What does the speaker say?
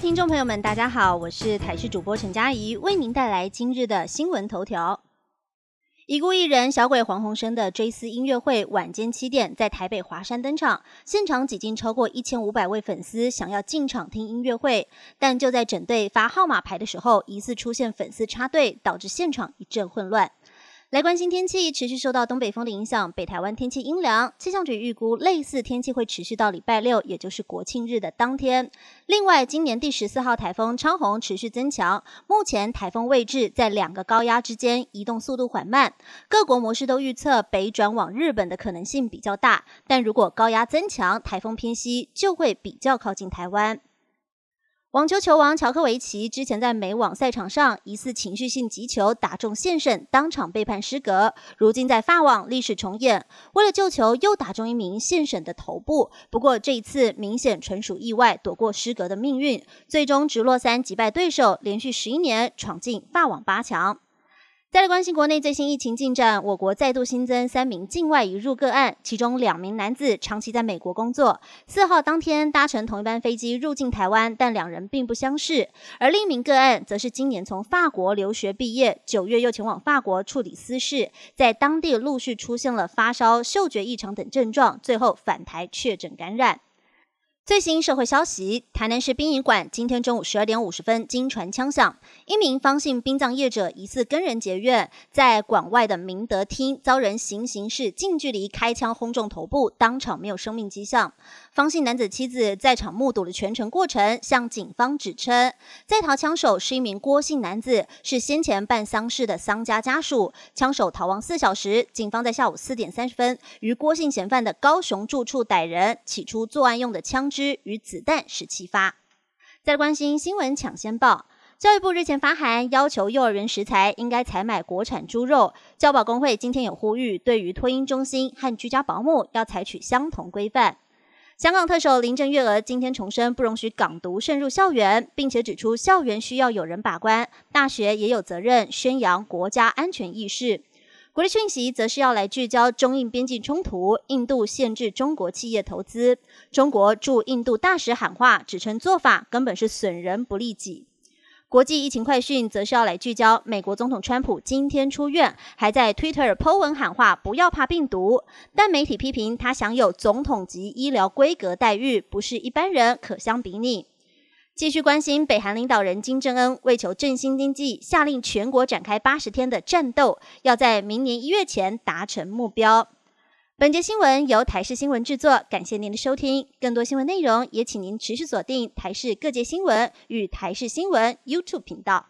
听众朋友们，大家好，我是台视主播陈佳怡，为您带来今日的新闻头条。已故艺人小鬼黄鸿升的追思音乐会晚间七点在台北华山登场，现场挤进超过一千五百位粉丝，想要进场听音乐会，但就在整队发号码牌的时候，疑似出现粉丝插队，导致现场一阵混乱。来关心天气，持续受到东北风的影响，北台湾天气阴凉。气象局预估类似天气会持续到礼拜六，也就是国庆日的当天。另外，今年第十四号台风昌洪持续增强，目前台风位置在两个高压之间，移动速度缓慢。各国模式都预测北转往日本的可能性比较大，但如果高压增强，台风偏西就会比较靠近台湾。网球球王乔科维奇之前在美网赛场上疑似情绪性击球打中线审，当场被判失格。如今在法网历史重演，为了救球又打中一名线审的头部，不过这一次明显纯属意外，躲过失格的命运，最终直落三击败对手，连续十一年闯进法网八强。再来关心国内最新疫情进展，我国再度新增三名境外移入个案，其中两名男子长期在美国工作，四号当天搭乘同一班飞机入境台湾，但两人并不相识；而另一名个案则是今年从法国留学毕业，九月又前往法国处理私事，在当地陆续出现了发烧、嗅觉异常等症状，最后返台确诊感染。最新社会消息：台南市殡仪馆今天中午十二点五十分，经传枪响，一名方姓殡葬业者疑似跟人结怨，在馆外的明德厅遭人行刑式近距离开枪轰中头部，当场没有生命迹象。方姓男子妻子在场目睹了全程过程，向警方指称，在逃枪手是一名郭姓男子，是先前办丧事的丧家家属。枪手逃亡四小时，警方在下午四点三十分，于郭姓嫌犯的高雄住处逮人，起出作案用的枪支。之与子弹十七发。再关心新闻抢先报，教育部日前发函要求幼儿园食材应该采买国产猪肉。教保工会今天有呼吁，对于托婴中心和居家保姆要采取相同规范。香港特首林郑月娥今天重申不容许港独渗入校园，并且指出校园需要有人把关，大学也有责任宣扬国家安全意识。国际讯息则是要来聚焦中印边境冲突，印度限制中国企业投资，中国驻印度大使喊话，指称做法根本是损人不利己。国际疫情快讯则是要来聚焦美国总统川普今天出院，还在 Twitter Po 文喊话，不要怕病毒，但媒体批评他享有总统级医疗规格待遇，不是一般人可相比拟。继续关心北韩领导人金正恩为求振兴经济，下令全国展开八十天的战斗，要在明年一月前达成目标。本节新闻由台视新闻制作，感谢您的收听。更多新闻内容也请您持续锁定台视各界新闻与台视新闻 YouTube 频道。